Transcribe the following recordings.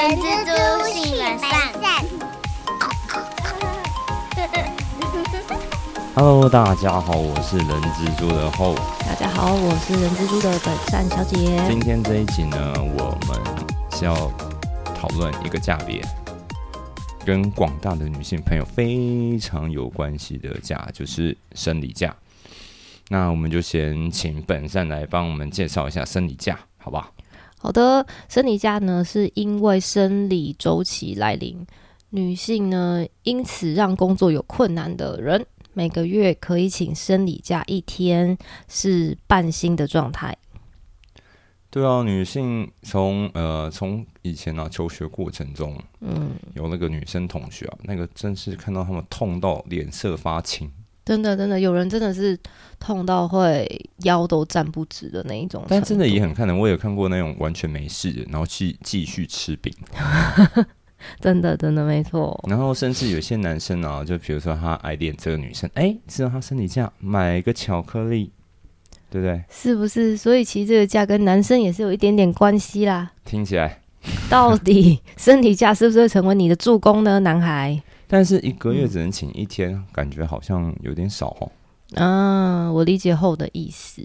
人蜘蛛性本善。Hello，大家好，我是人蜘蛛的后。大家好，我是人蜘蛛的本善小姐。今天这一集呢，我们是要讨论一个价别，跟广大的女性朋友非常有关系的假，就是生理假。那我们就先请本善来帮我们介绍一下生理假，好不？好的，生理假呢，是因为生理周期来临，女性呢因此让工作有困难的人，每个月可以请生理假一天，是半薪的状态。对啊，女性从呃从以前啊求学过程中，嗯，有那个女生同学啊，那个真是看到他们痛到脸色发青。真的真的，有人真的是痛到会腰都站不直的那一种，但真的也很看人，我有看过那种完全没事的，然后去继续吃饼，真的真的没错。然后甚至有些男生啊，就比如说他爱恋这个女生，哎，知道她身体价，买一个巧克力，对不对？是不是？所以其实这个价跟男生也是有一点点关系啦。听起来，到底 身体价是不是会成为你的助攻呢，男孩？但是一个月只能请一天，感觉好像有点少哦。啊，我理解后的意思，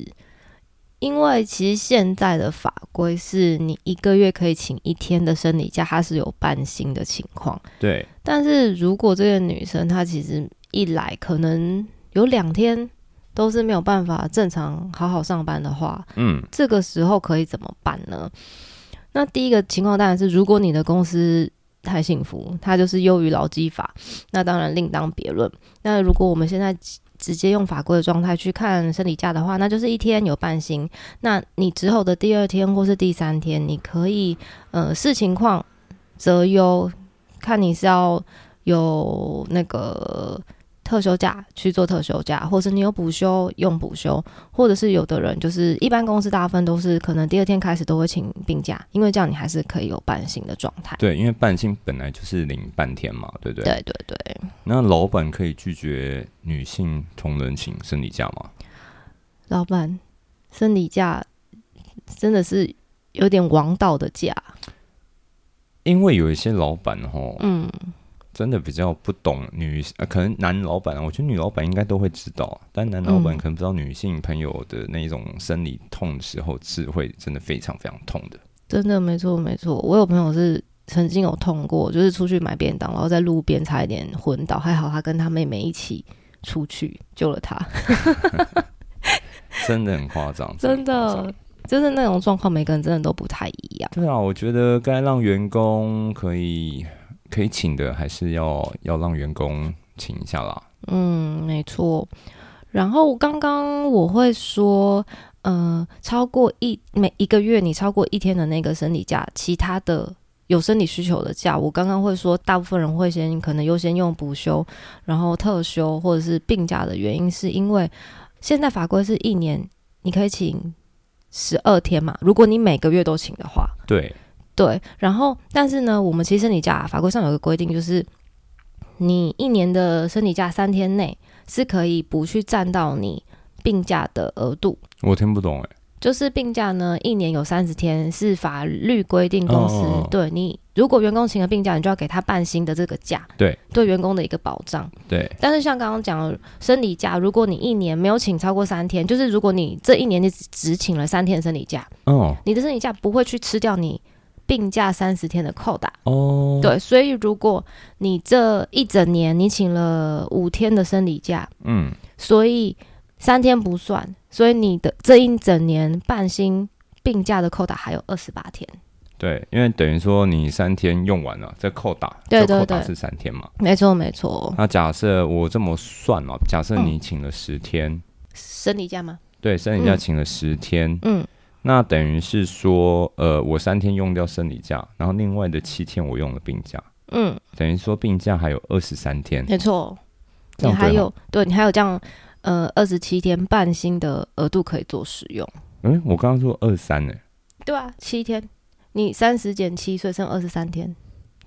因为其实现在的法规是你一个月可以请一天的生理假，它是有半薪的情况。对，但是如果这个女生她其实一来可能有两天都是没有办法正常好好上班的话，嗯，这个时候可以怎么办呢？那第一个情况当然是，如果你的公司太幸福，它就是优于劳基法，那当然另当别论。那如果我们现在直接用法规的状态去看生理假的话，那就是一天有半薪。那你之后的第二天或是第三天，你可以呃视情况择优，看你是要有那个特休假去做特休假，或是你有补休用补休，或者是有的人就是一般公司大部分都是可能第二天开始都会请病假，因为这样你还是可以有半薪的状态。对，因为半薪本来就是领半天嘛，对不对？对对对，那老板可以拒绝女性同仁请生理假吗？老板生理假真的是有点王道的假，因为有一些老板哦，嗯，真的比较不懂女，呃，可能男老板啊，我觉得女老板应该都会知道啊，但男老板嗯可能不知道女性朋友的那一种生理痛的时候是会真的非常非常痛的。真的没错没错，我有朋友是曾经有痛过，就是出去买便当，然后在路边差一点昏倒，还好他跟他妹妹一起出去救了他，真的很夸张，真的。就是那种状况，每个人真的都不太一样。对啊，我觉得该让员工可以可以请的，还是要要让员工请一下啦。嗯，没错。然后刚刚我会说，呃，超过一每一个月你超过一天的那个生理假，其他的有生理需求的假，我刚刚会说，大部分人会先可能优先用补休，然后特休或者是病假的原因，是因为现在法规是一年你可以请十二天嘛，如果你每个月都请的话，对，对，然后但是呢，我们其实生理假法规上有个规定，就是你一年的生理假三天内是可以不去占到你病假的额度。我听不懂哎。就是病假呢，一年有三十天，是法律规定公司、对你，如果员工请了病假，你就要给他半薪的这个假，对，对员工的一个保障。对，但是像刚刚讲的生理假，如果你一年没有请超过三天，就是如果你这一年你只只请了三天生理假，哦你的生理假不会去吃掉你病假三十天的扣打。哦，对，所以如果你这一整年你请了五天的生理假，嗯，所以三天不算，所以你的这一整年半薪病假的扣打还有二十八天。对，因为等于说你三天用完了，这扣打，对对对扣打是三天嘛。没错，没错，那假设我这么算哦，假设嗯。你请了十天，生理假吗？对，生理假嗯。请了十天，嗯，那等于是说，呃，我三天用掉生理假，然后另外的七天我用了病假，嗯，等于说病假还有二十三天。没错。你还有对你还有这样呃二十七天半薪的额度可以做使用。嗯，我刚刚说二三呢，对啊，七天，你三十减七，所以剩二十三天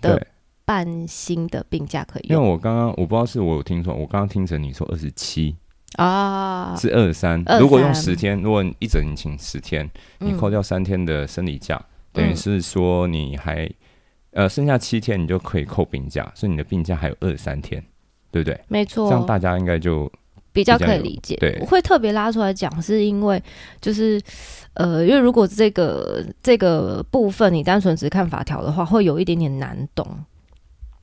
的对，半薪的病假可以用。因为我刚刚我不知道是我有听错，我刚刚听成你说二十七，啊。是二三。如果用十天，如果你一整年请十天，你嗯扣掉三天的生理假，等于是说你还呃，剩下七天你就可以扣病假，所以你的病假还有二十三天，对不对？没错这样，大家应该就比较可以理解。对我会特别拉出来讲，是因为就是呃，因为如果这个这个部分你单纯只看法条的话，会有一点点难懂。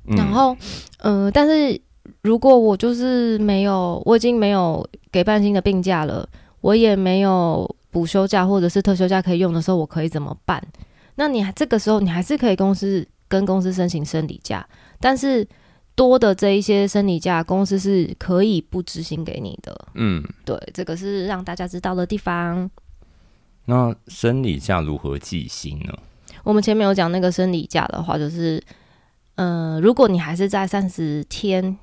嗯然后，呃，但是如果我就是没有，我已经没有给半薪的病假了，我也没有补休假或者是特休假可以用的时候，我可以怎么办？那你还这个时候，你还是可以公司跟公司申请生理假，但是多的这一些生理假，公司是可以不执行给你的。嗯，对，这个是让大家知道的地方。那生理假如何计薪呢？我们前面有讲那个生理假的话，就是，呃，如果你还是在三十天、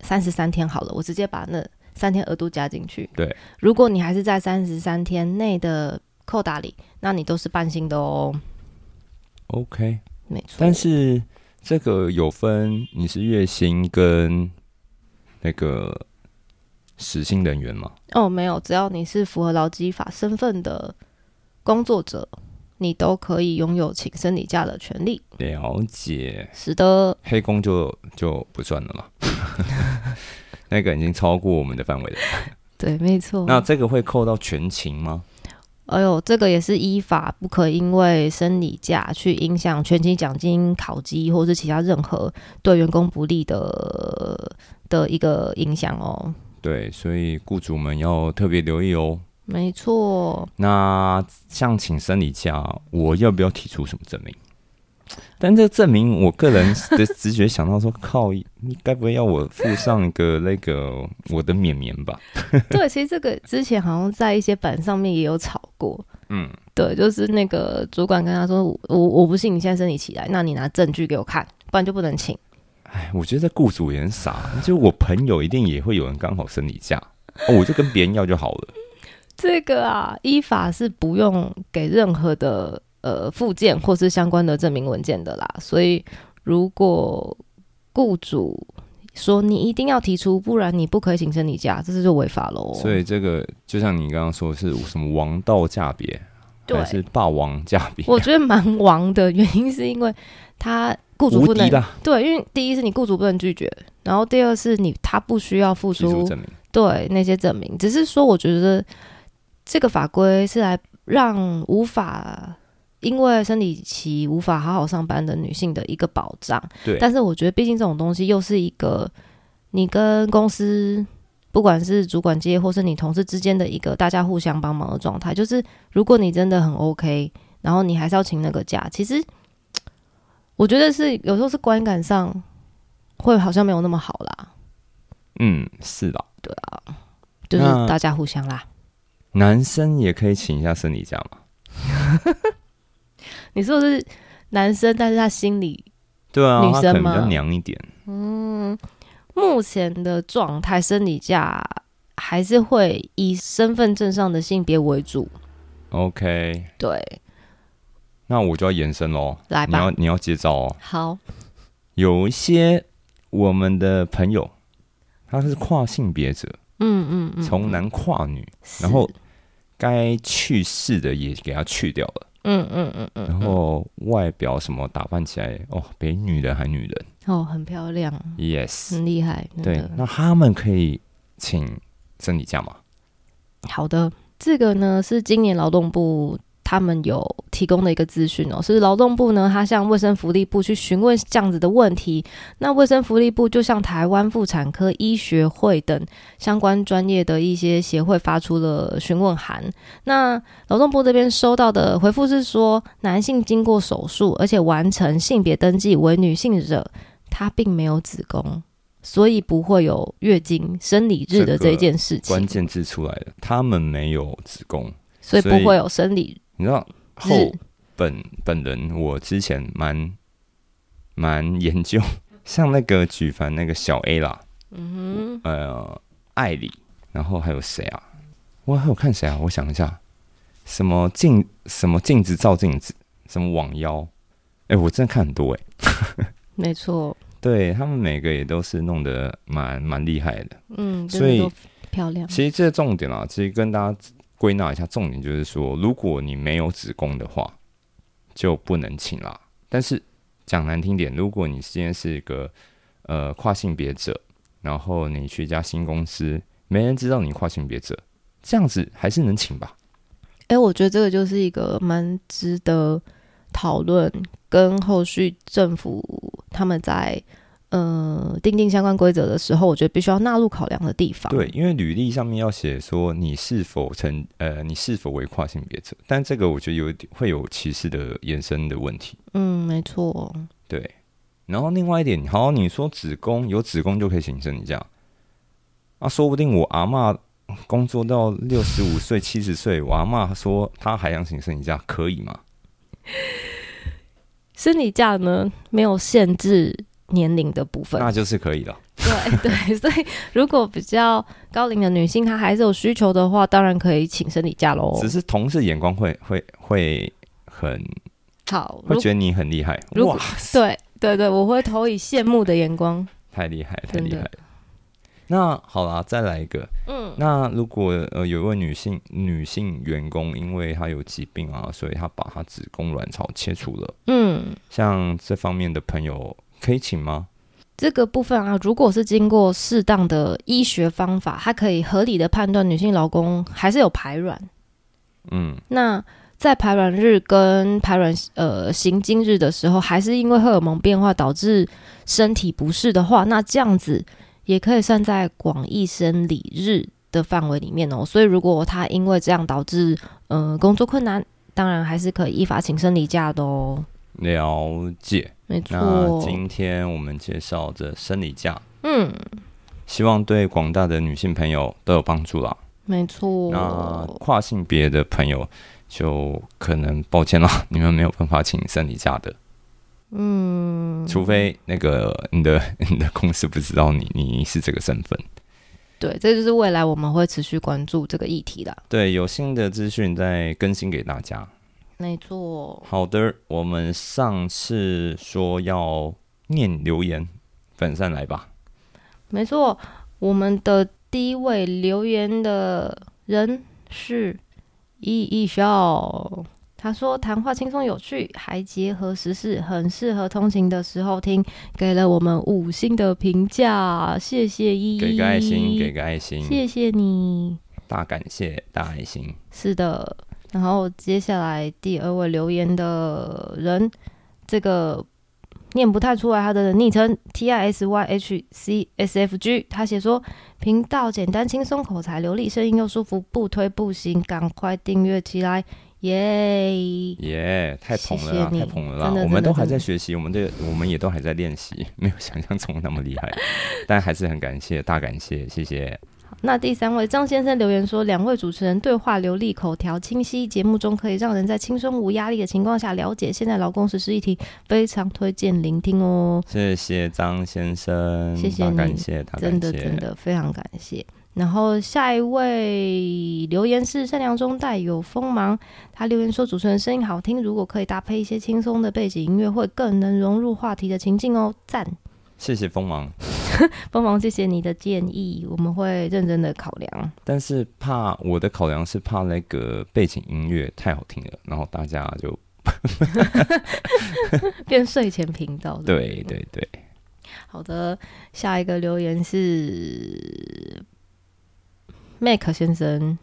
三十三天好了，我直接把那三天额度加进去。对，如果你还是在三十三天内的扣打里，那你都是半薪的哦。OK，没错，但是这个有分你是月薪跟那个时薪人员吗？哦，没有，只要你是符合劳基法身份的工作者，你都可以拥有请生理假的权利。了解，是的，黑工就就不算了嘛，那个已经超过我们的范围了。对，没错。那这个会扣到全勤吗？哎呦，这个也是依法不可因为生理假去影响全勤奖金、考绩或是其他任何对员工不利的的一个影响哦。对，所以雇主们要特别留意哦。没错，那像请生理假，我要不要提出什么证明？但这个证明，我个人 的直觉想到说，靠，你该不会要我附上一个那个我的绵绵吧？对，其实这个之前好像在一些版上面也有吵过。嗯，对，就是那个主管跟他说：“我我我不信你现在生理起来，那你拿证据给我看，不然就不能请。哎，我觉得雇主也很傻，就我朋友一定也会有人刚好生理假，哦我就跟别人要就好了。”这个啊，依法是不用给任何的呃附件或是相关的证明文件的啦。所以，如果雇主说你一定要提出，不然你不可以请生理假，这是就违法喽。所以这个就像你刚刚说的是什么王道价别，对 还是霸王价别？我觉得蛮王的原因是因为他雇主不能对，因为第一是你雇主不能拒绝，然后第二是你他不需要付出提出证明。对那些证明，只是说我觉得这个法规是来让无法因为生理期无法好好上班的女性的一个保障。对，但是我觉得，毕竟这种东西又是一个你跟公司。不管是主管阶或是你同事之间的一个大家互相帮忙的状态，就是如果你真的很 OK，然后你还是要请那个假，其实我觉得是有时候是观感上会好像没有那么好啦，嗯，是的，对啊，就是大家互相啦。男生也可以请一下生理假嘛？你说的是男生，但是他心里对啊，女生吗比较娘一点。嗯目前的状态，生理假还是会以身份证上的性别为主。OK，对，那我就要延伸喽。来吧你要，你要接招哦。好，有一些我们的朋友，他是跨性别者，嗯嗯嗯，从男跨女，然后该去世的也给他去掉了，嗯嗯嗯嗯，然后外表什么打扮起来，哦，比女人还女人。哦，很漂亮，Yes，很厉害，真对的，那他们可以请生理假吗？好的，这个呢是今年劳动部他们有提供的一个资讯哦，是劳动部呢，他向卫生福利部去询问这样子的问题。那卫生福利部就向台湾妇产科医学会等相关专业的一些协会发出了询问函。那劳动部这边收到的回复是说，男性经过手术而且完成性别登记为女性者，他并没有子宫。所以不会有月经生理日的这件事情，关键字出来了，他们没有子宫，所以不会有生理你知道后。本本人我之前蛮蛮研究，像那个举凡那个小 A 啦，嗯哼呃，艾里，然后还有谁啊？我还有看谁啊？我想一下，什么镜什么镜子照镜子，什么网妖，哎、我真的看很多哎、哼，没错，对他们每个也都是弄得蛮蛮厉害的。嗯，所以漂亮，其实这个重点啊，其实跟大家归纳一下，重点就是说，如果你没有子宫的话，就不能请啦。但是讲难听点，如果你今天是一个呃跨性别者，然后你去一家新公司，没人知道你跨性别者，这样子还是能请吧？哎、我觉得这个就是一个蛮值得讨论，跟后续政府他们在呃定定相关规则的时候，我觉得必须要纳入考量的地方。对，，因为履历上面要写说你是否曾呃你是否为跨性别者，但这个我觉得有点会有歧视的延伸的问题。嗯，没错，对，然后另外一点，好，你说子宫有子宫就可以请生理假，啊，说不定我阿嬷工作到六十五岁、七十岁，我阿妈说她还想请生理假，可以吗？生理假呢没有限制年龄的部分，那就是可以了。对 对，所以如果比较高龄的女性她还是有需求的话，当然可以请生理假喽只。是同事眼光会会会很好，如会觉得你很厉害，如果哇，对对对，我会投以羡慕的眼光。太厉害，太厉害了。那好啦，再来一个。嗯，那如果呃有一位女性女性员工，因为她有疾病啊，所以她把她子宫卵巢切除了，嗯，像这方面的朋友可以请吗？这个部分啊，如果是经过适当的医学方法，它可以合理的判断女性劳工还是有排卵。嗯，那在排卵日跟排卵呃行经日的时候，还是因为荷尔蒙变化导致身体不适的话，那这样子也可以算在广义生理日的范围里面哦。所以如果她因为这样导致呃工作困难，当然还是可以依法请生理假的哦。了解。没那错，今天我们介绍的生理假，嗯，希望对广大的女性朋友都有帮助啦。没错。那跨性别的朋友就可能抱歉啦，你们没有办法请生理假的。嗯，除非那个你的 你的公司不知道你你是这个身份。对，这就是未来我们会持续关注这个议题的。对，有新的资讯再更新给大家。没错，好的，我们上次说要念留言，本善来吧。没错，我们的第一位留言的人是易易笑。他说谈话轻松有趣，还结合时事，很适合通勤的时候听，给了我们五星的评价，谢谢依依，给个爱心，给个爱心，谢谢你。大感谢，大爱心。是的，然后接下来第二位留言的人，这个念不太出来他的昵称 T I S Y H C S F G，他写说频道简单轻松，口才流利，声音又舒服，不推不行，赶快订阅起来，耶！耶、太捧了太捧了啦！我们都还在学习，我们的我们也都还在练习，没有想象中那么厉害，但还是很感谢，大感谢，谢谢。那第三位张先生留言说，两位主持人对话流利，口条清晰，节目中可以让人在轻松无压力的情况下了解现在劳工实施议题，非常推荐聆听哦。谢谢张先生，谢谢你感谢，大感谢，真的真的非常感谢。然后下一位留言是善良中带有锋芒，他留言说主持人声音好听，如果可以搭配一些轻松的背景音乐，会更能融入话题的情境哦，赞！谢谢锋芒。帮忙谢谢你的建议，我们会认真的考量。但是怕我的考量是怕那个背景音乐太好听了，然后大家就 变睡前频道，对对对，好的，下一个留言是 Mac 先生，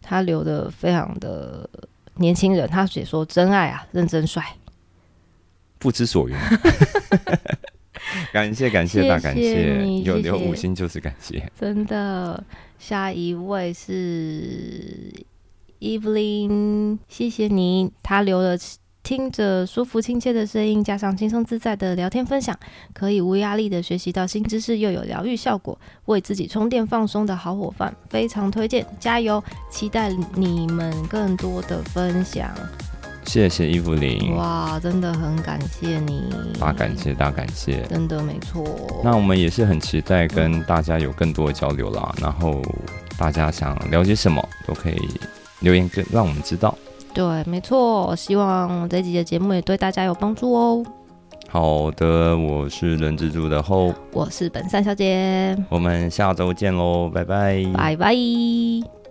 他留的非常的年轻人，他写说真爱啊，认真帅。不知所云。感谢感谢谢大感谢有留五星就是感谢。真的，下一位是 Evelyn，谢谢你，他留了听着舒服亲切的声音，加上轻松自在的聊天分享，可以无压力的学习到新知识，又有疗愈效果，为自己充电放松的好伙伴，非常推荐，加油！期待你们更多的分享。谢谢伊芙琳，哇，真的很感谢你，大感谢大感谢。真的没错。那我们也是很期待跟大家有更多的交流啦，然后大家想了解什么都可以留言跟让我们知道。对，没错，希望这集的节目也对大家有帮助哦。好的，我是人蜘蛛的后，我是本善小姐，我们下周见喽，拜拜。拜拜。